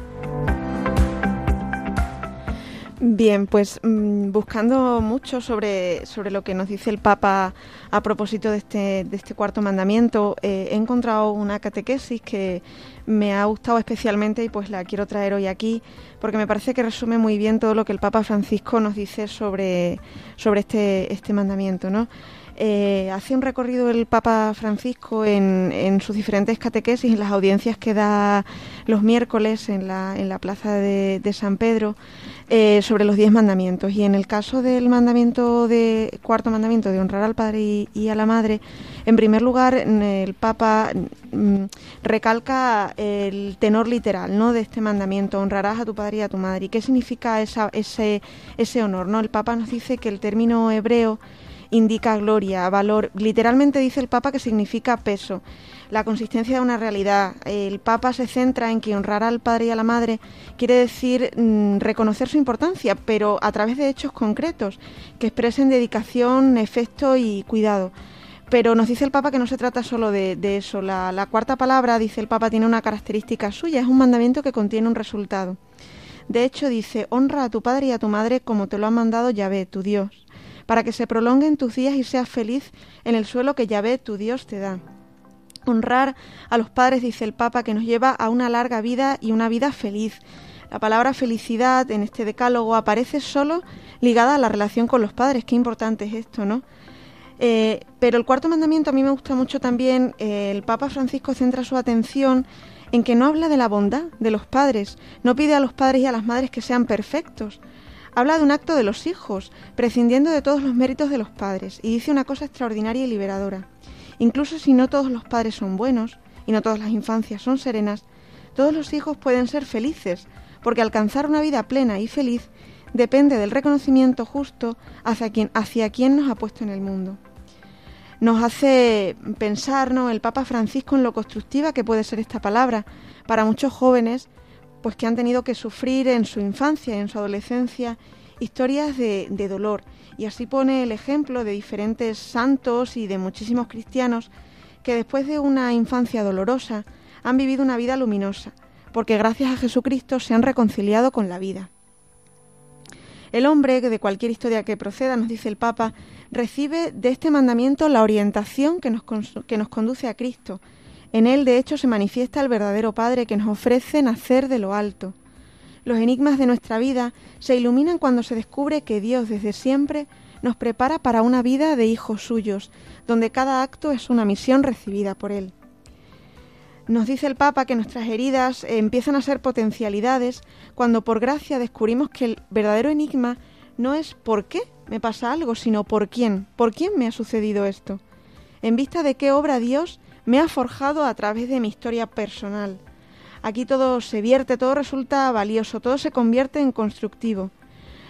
S4: Bien, pues mm, buscando mucho sobre, sobre lo que nos dice el Papa a propósito de este, de este cuarto mandamiento, eh, he encontrado una catequesis que me ha gustado especialmente y pues la quiero traer hoy aquí porque me parece que resume muy bien todo lo que el Papa Francisco nos dice sobre, sobre este, este mandamiento, ¿no? Eh, hace un recorrido el Papa Francisco en, en, sus diferentes catequesis, en las audiencias que da los miércoles en la, en la plaza de, de San Pedro, eh, sobre los diez mandamientos. Y en el caso del mandamiento de cuarto mandamiento de honrar al Padre y, a la Madre, en primer lugar el Papa mm, recalca el tenor literal ¿no? de este mandamiento, honrarás a tu padre y a tu madre. ¿Y qué significa esa, ese, ese honor? ¿no? El Papa nos dice que el término hebreo indica gloria, valor. Literalmente dice el Papa que significa peso, la consistencia de una realidad. El Papa se centra en que honrar al padre y a la madre quiere decir mmm, reconocer su importancia, pero a través de hechos concretos que expresen dedicación, efecto y cuidado. Pero nos dice el Papa que no se trata solo de, de eso. La, la cuarta palabra, dice el Papa, tiene una característica suya, es un mandamiento que contiene un resultado. De hecho, dice, honra a tu padre y a tu madre como te lo ha mandado Yahvé, tu Dios, para que se prolonguen tus días y seas feliz en el suelo que Yahvé, tu Dios, te da. Honrar a los padres, dice el Papa, que nos lleva a una larga vida y una vida feliz. La palabra felicidad en este decálogo aparece solo ligada a la relación con los padres. Qué importante es esto, ¿no? Eh, pero el cuarto mandamiento a mí me gusta mucho también. eh, el Papa Francisco centra su atención en que no habla de la bondad de los padres, no pide a los padres y a las madres que sean perfectos. Habla de un acto de los hijos, prescindiendo de todos los méritos de los padres, y dice una cosa extraordinaria y liberadora. Incluso si no todos los padres son buenos, y no todas las infancias son serenas, todos los hijos pueden ser felices, porque alcanzar una vida plena y feliz depende del reconocimiento justo hacia quien, hacia quien nos ha puesto en el mundo. Nos hace pensar ¿no? el Papa Francisco en lo constructiva que puede ser esta palabra para muchos jóvenes pues que han tenido que sufrir en su infancia y en su adolescencia historias de, de dolor. Y así pone el ejemplo de diferentes santos y de muchísimos cristianos que después de una infancia dolorosa han vivido una vida luminosa, porque gracias a Jesucristo se han reconciliado con la vida. El hombre, de cualquier historia que proceda, nos dice el Papa, recibe de este mandamiento la orientación que nos, que nos conduce a Cristo. En él, de hecho, se manifiesta el verdadero Padre que nos ofrece nacer de lo alto. Los enigmas de nuestra vida se iluminan cuando se descubre que Dios desde siempre nos prepara para una vida de hijos suyos, donde cada acto es una misión recibida por Él. Nos dice el Papa que nuestras heridas eh, empiezan a ser potencialidades cuando por gracia descubrimos que el verdadero enigma no es por qué me pasa algo, sino por quién, por quién me ha sucedido esto, en vista de qué obra Dios me ha forjado a través de mi historia personal. Aquí todo se vierte, todo resulta valioso, todo se convierte en constructivo.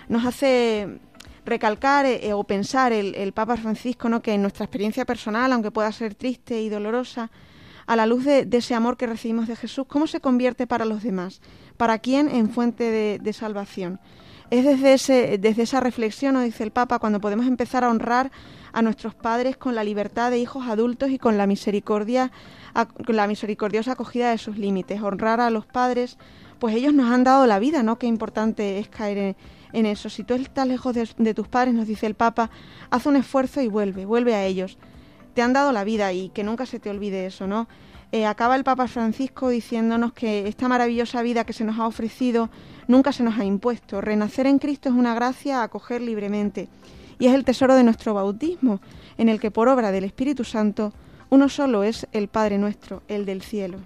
S4: Nos hace recalcar eh, o pensar el, Papa Francisco ¿no? que en nuestra experiencia personal, aunque pueda ser triste y dolorosa, a la luz de, ese amor que recibimos de Jesús, ¿cómo se convierte para los demás? ¿Para quién en fuente de, de salvación? Es desde, ese, desde esa reflexión, nos dice el Papa, cuando podemos empezar a honrar a nuestros padres con la libertad de hijos adultos y con la misericordia, con la misericordiosa acogida de sus límites. Honrar a los padres, pues ellos nos han dado la vida, ¿no? Qué importante es caer en, eso. Si tú estás lejos de, de tus padres, nos dice el Papa, haz un esfuerzo y vuelve, vuelve a ellos. Te han dado la vida y que nunca se te olvide eso, ¿no? Eh, acaba el Papa Francisco diciéndonos que esta maravillosa vida que se nos ha ofrecido nunca se nos ha impuesto. Renacer en Cristo es una gracia a acoger libremente y es el tesoro de nuestro bautismo, en el que por obra del Espíritu Santo uno solo es el Padre nuestro, el del cielo.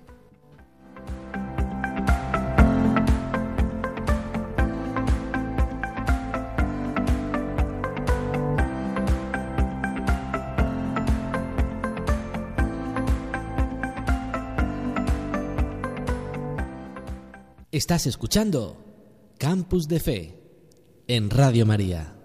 S3: Estás escuchando Campus de Fe en Radio María.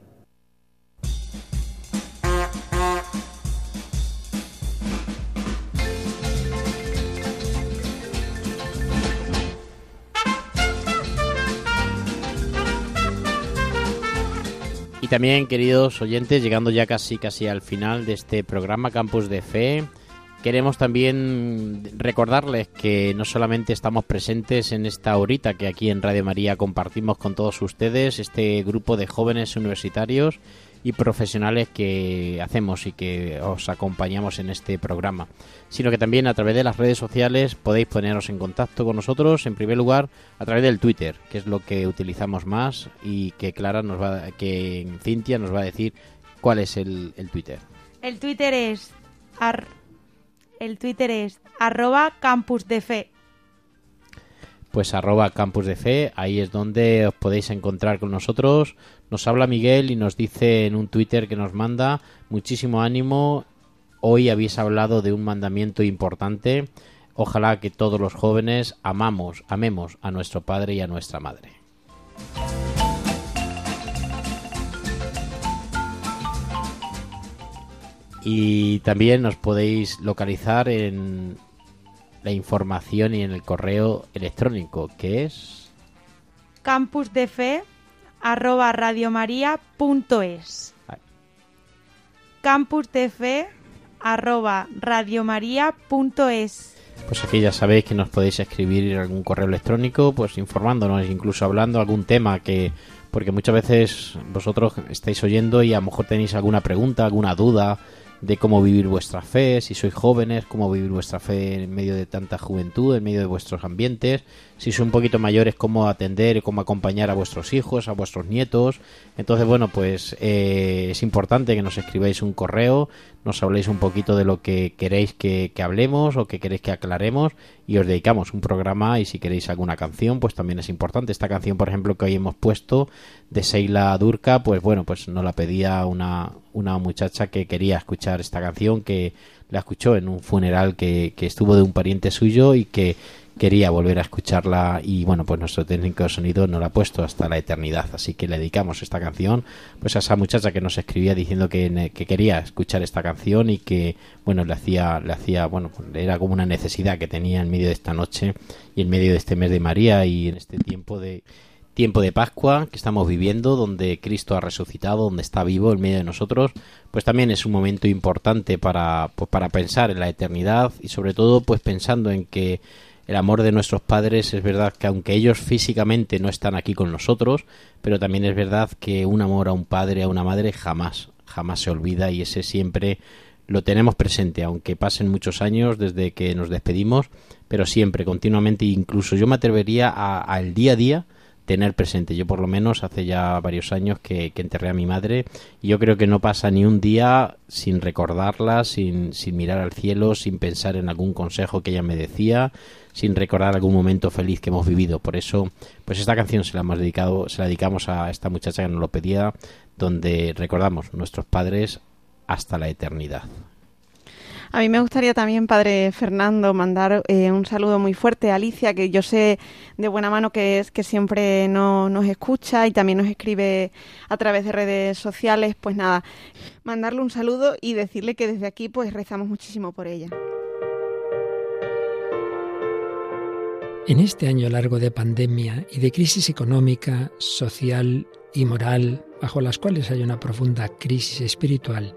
S2: También, queridos oyentes, llegando ya casi casi al final de este programa Campus de Fe, queremos también recordarles que no solamente estamos presentes en esta horita que aquí en Radio María compartimos con todos ustedes, este grupo de jóvenes universitarios y profesionales que hacemos y que os acompañamos en este programa, sino que también a través de las redes sociales podéis poneros en contacto con nosotros, en primer lugar a través del Twitter, que es lo que utilizamos más y que Clara nos va, que Cintia nos va a decir cuál es el, Twitter.
S5: El Twitter es ar- el Twitter es arroba campus de fe.
S2: Pues arroba campus de fe, ahí es donde os podéis encontrar con nosotros. Nos habla Miguel y nos dice en un Twitter que nos manda muchísimo ánimo. Hoy habéis hablado de un mandamiento importante. Ojalá que todos los jóvenes amamos, amemos a nuestro padre y a nuestra madre. Y también nos podéis localizar en la información y en el correo electrónico que es
S5: campus de fe arroba radiomaria.es
S2: Vale.
S5: campus de fe arroba radiomaria.es.
S2: Pues aquí ya sabéis que nos podéis escribir algún correo electrónico, pues informándonos, incluso hablando algún tema que, porque muchas veces vosotros estáis oyendo y a lo mejor tenéis alguna pregunta, alguna duda de cómo vivir vuestra fe, si sois jóvenes, cómo vivir vuestra fe en medio de tanta juventud, en medio de vuestros ambientes, si sois un poquito mayores, cómo atender cómo acompañar a vuestros hijos, a vuestros nietos. Entonces, bueno, pues eh, es importante que nos escribáis un correo, nos habléis un poquito de lo que queréis que, que hablemos o que queréis que aclaremos y os dedicamos un programa y si queréis alguna canción, pues también es importante. Esta canción, por ejemplo, que hoy hemos puesto de Seila Durca, pues bueno, pues nos la pedía una, una muchacha que quería escuchar esta canción, que la escuchó en un funeral que, que estuvo de un pariente suyo y que quería volver a escucharla y bueno pues nuestro técnico de sonido no la ha puesto hasta la eternidad. Así que le dedicamos esta canción pues a esa muchacha que nos escribía diciendo que, que quería escuchar esta canción y que bueno le hacía le hacía bueno pues, era como una necesidad que tenía en medio de esta noche y en medio de este mes de María y en este tiempo de tiempo de Pascua que estamos viviendo, donde Cristo ha resucitado, donde está vivo en medio de nosotros, pues también es un momento importante para, pues para pensar en la eternidad y sobre todo pues pensando en que el amor de nuestros padres es verdad que aunque ellos físicamente no están aquí con nosotros, pero también es verdad que un amor a un padre, a una madre jamás, jamás se olvida y ese siempre lo tenemos presente, aunque pasen muchos años desde que nos despedimos, pero siempre, continuamente, incluso yo me atrevería al día a día tener presente. Yo por lo menos hace ya varios años que, enterré a mi madre y yo creo que no pasa ni un día sin recordarla, sin, sin mirar al cielo, sin pensar en algún consejo que ella me decía, sin recordar algún momento feliz que hemos vivido. Por eso, pues esta canción se la hemos dedicado, se la dedicamos a esta muchacha que nos lo pedía, donde recordamos nuestros padres hasta la eternidad.
S4: A mí me gustaría también, padre Fernando, mandar eh, un saludo muy fuerte a Alicia, que yo sé de buena mano que es que siempre no, nos escucha y también nos escribe a través de redes sociales. Pues nada, mandarle un saludo y decirle que desde aquí pues rezamos muchísimo por ella.
S8: En este año largo de pandemia y de crisis económica, social y moral, bajo las cuales hay una profunda crisis espiritual,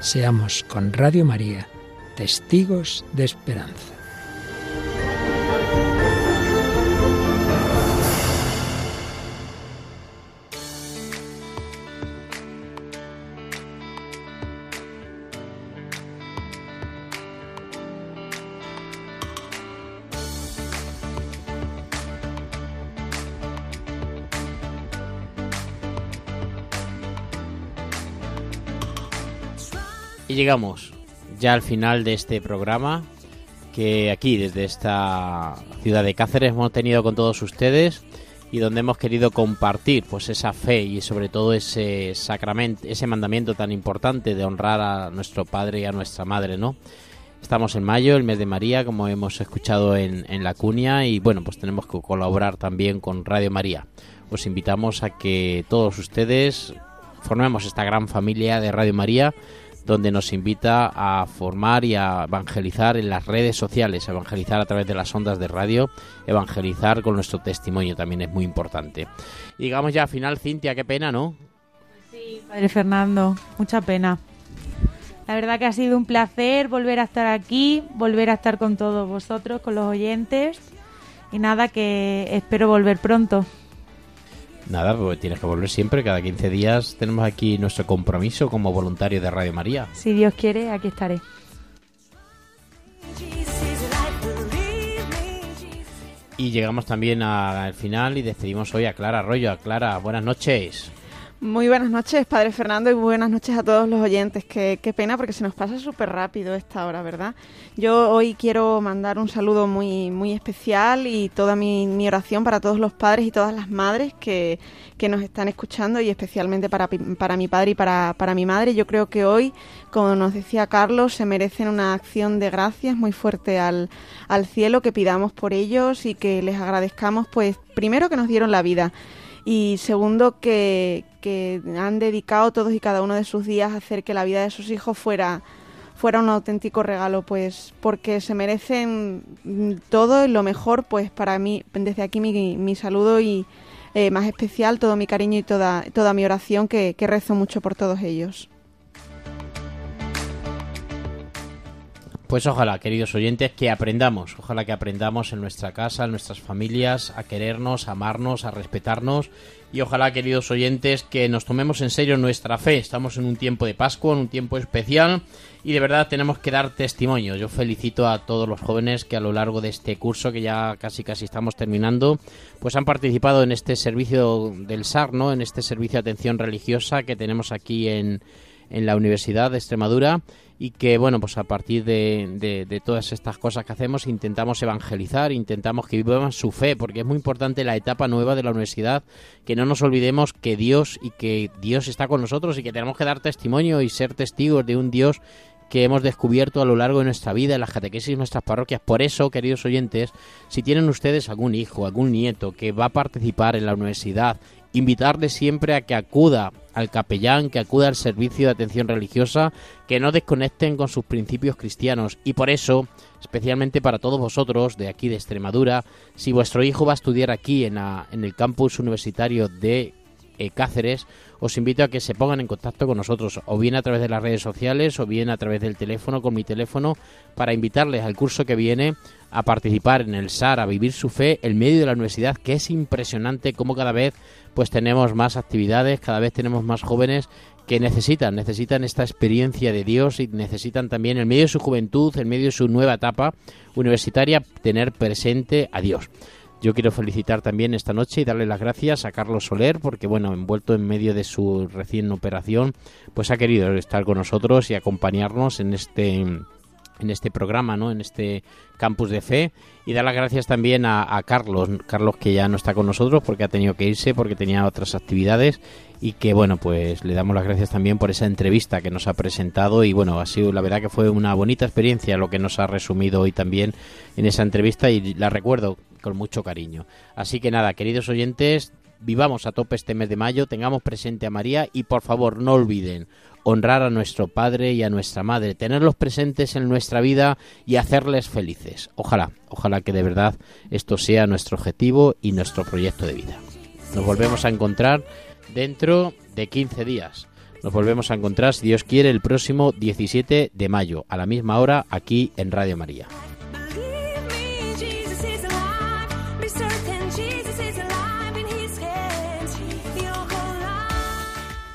S8: Seamos con Radio María testigos de esperanza.
S2: Y llegamos ya al final de este programa que aquí desde esta ciudad de Cáceres hemos tenido con todos ustedes y donde hemos querido compartir pues esa fe y sobre todo ese sacramento, ese mandamiento tan importante de honrar a nuestro padre y a nuestra madre, ¿no? Estamos en mayo, el mes de María, como hemos escuchado en, en la cuña, y bueno, pues tenemos que colaborar también con Radio María. Os invitamos a que todos ustedes formemos esta gran familia de Radio María, donde nos invita a formar y a evangelizar en las redes sociales, evangelizar a través de las ondas de radio, evangelizar con nuestro testimonio también es muy importante. Y digamos ya al final, Cintia, qué pena, ¿no?
S5: Sí, Padre Fernando, mucha pena. La verdad que ha sido un placer volver a estar aquí, volver a estar con todos vosotros, con los oyentes. Y nada, que espero volver pronto.
S2: Nada, pues tienes que volver siempre, cada 15 días tenemos aquí nuestro compromiso como voluntario de Radio María.
S5: Si Dios quiere, aquí estaré.
S2: Y llegamos también al final y despedimos hoy a Clara Arroyo. A Clara, buenas noches.
S4: Muy buenas noches, Padre Fernando, y buenas noches a todos los oyentes. Qué, qué pena porque se nos pasa súper rápido esta hora, ¿verdad? Yo hoy quiero mandar un saludo muy, muy especial y toda mi, mi oración para todos los padres y todas las madres que, que nos están escuchando y especialmente para, para mi padre y para, para mi madre. Yo creo que hoy, como nos decía Carlos, se merecen una acción de gracias muy fuerte al, al cielo, que pidamos por ellos y que les agradezcamos, pues, primero que nos dieron la vida y segundo que, que han dedicado todos y cada uno de sus días a hacer que la vida de sus hijos fuera fuera un auténtico regalo pues porque se merecen todo y lo mejor pues para mí desde aquí mi, mi saludo y eh, más especial todo mi cariño y toda toda mi oración que, que rezo mucho por todos ellos
S2: Pues ojalá, queridos oyentes, que aprendamos, ojalá que aprendamos en nuestra casa, en nuestras familias, a querernos, a amarnos, a respetarnos y ojalá, queridos oyentes, que nos tomemos en serio nuestra fe. Estamos en un tiempo de Pascua, en un tiempo especial y de verdad tenemos que dar testimonio. Yo felicito a todos los jóvenes que a lo largo de este curso, que ya casi casi estamos terminando, pues han participado en este servicio del SAR, ¿no? En este servicio de atención religiosa que tenemos aquí en en la Universidad de Extremadura y que, bueno, pues a partir de, todas estas cosas que hacemos intentamos evangelizar, intentamos que vivan su fe, porque es muy importante la etapa nueva de la universidad, que no nos olvidemos que Dios y que Dios está con nosotros y que tenemos que dar testimonio y ser testigos de un Dios que hemos descubierto a lo largo de nuestra vida en las catequesis nuestras parroquias. Por eso, queridos oyentes, si tienen ustedes algún hijo, algún nieto que va a participar en la universidad, invitarle siempre a que acuda al capellán, que acuda al servicio de atención religiosa, que no desconecten con sus principios cristianos. Y por eso, especialmente para todos vosotros de aquí de Extremadura, si vuestro hijo va a estudiar aquí en, en el campus universitario de eh, Cáceres, os invito a que se pongan en contacto con nosotros, o bien a través de las redes sociales, o bien a través del teléfono, con mi teléfono, para invitarles al curso que viene a participar en el SAR, a vivir su fe en medio de la universidad, que es impresionante cómo cada vez pues tenemos más actividades, cada vez tenemos más jóvenes que necesitan, necesitan esta experiencia de Dios y necesitan también en medio de su juventud, en medio de su nueva etapa universitaria, tener presente a Dios. Yo quiero felicitar también esta noche y darle las gracias a Carlos Soler porque, bueno, envuelto en medio de su recién operación, pues ha querido estar con nosotros y acompañarnos en este en este programa, ¿no? En este campus de fe y dar las gracias también a, a Carlos, Carlos que ya no está con nosotros porque ha tenido que irse porque tenía otras actividades y que bueno pues le damos las gracias también por esa entrevista que nos ha presentado y bueno ha sido la verdad que fue una bonita experiencia lo que nos ha resumido hoy también en esa entrevista y la recuerdo con mucho cariño así que nada queridos oyentes vivamos a tope este mes de mayo tengamos presente a María y por favor no olviden honrar a nuestro padre y a nuestra madre, tenerlos presentes en nuestra vida y hacerles felices. Ojalá, ojalá que de verdad esto sea nuestro objetivo y nuestro proyecto de vida. Nos volvemos a encontrar dentro de 15 días. Nos volvemos a encontrar, si Dios quiere, el próximo 17 de mayo, a la misma hora, aquí en Radio María.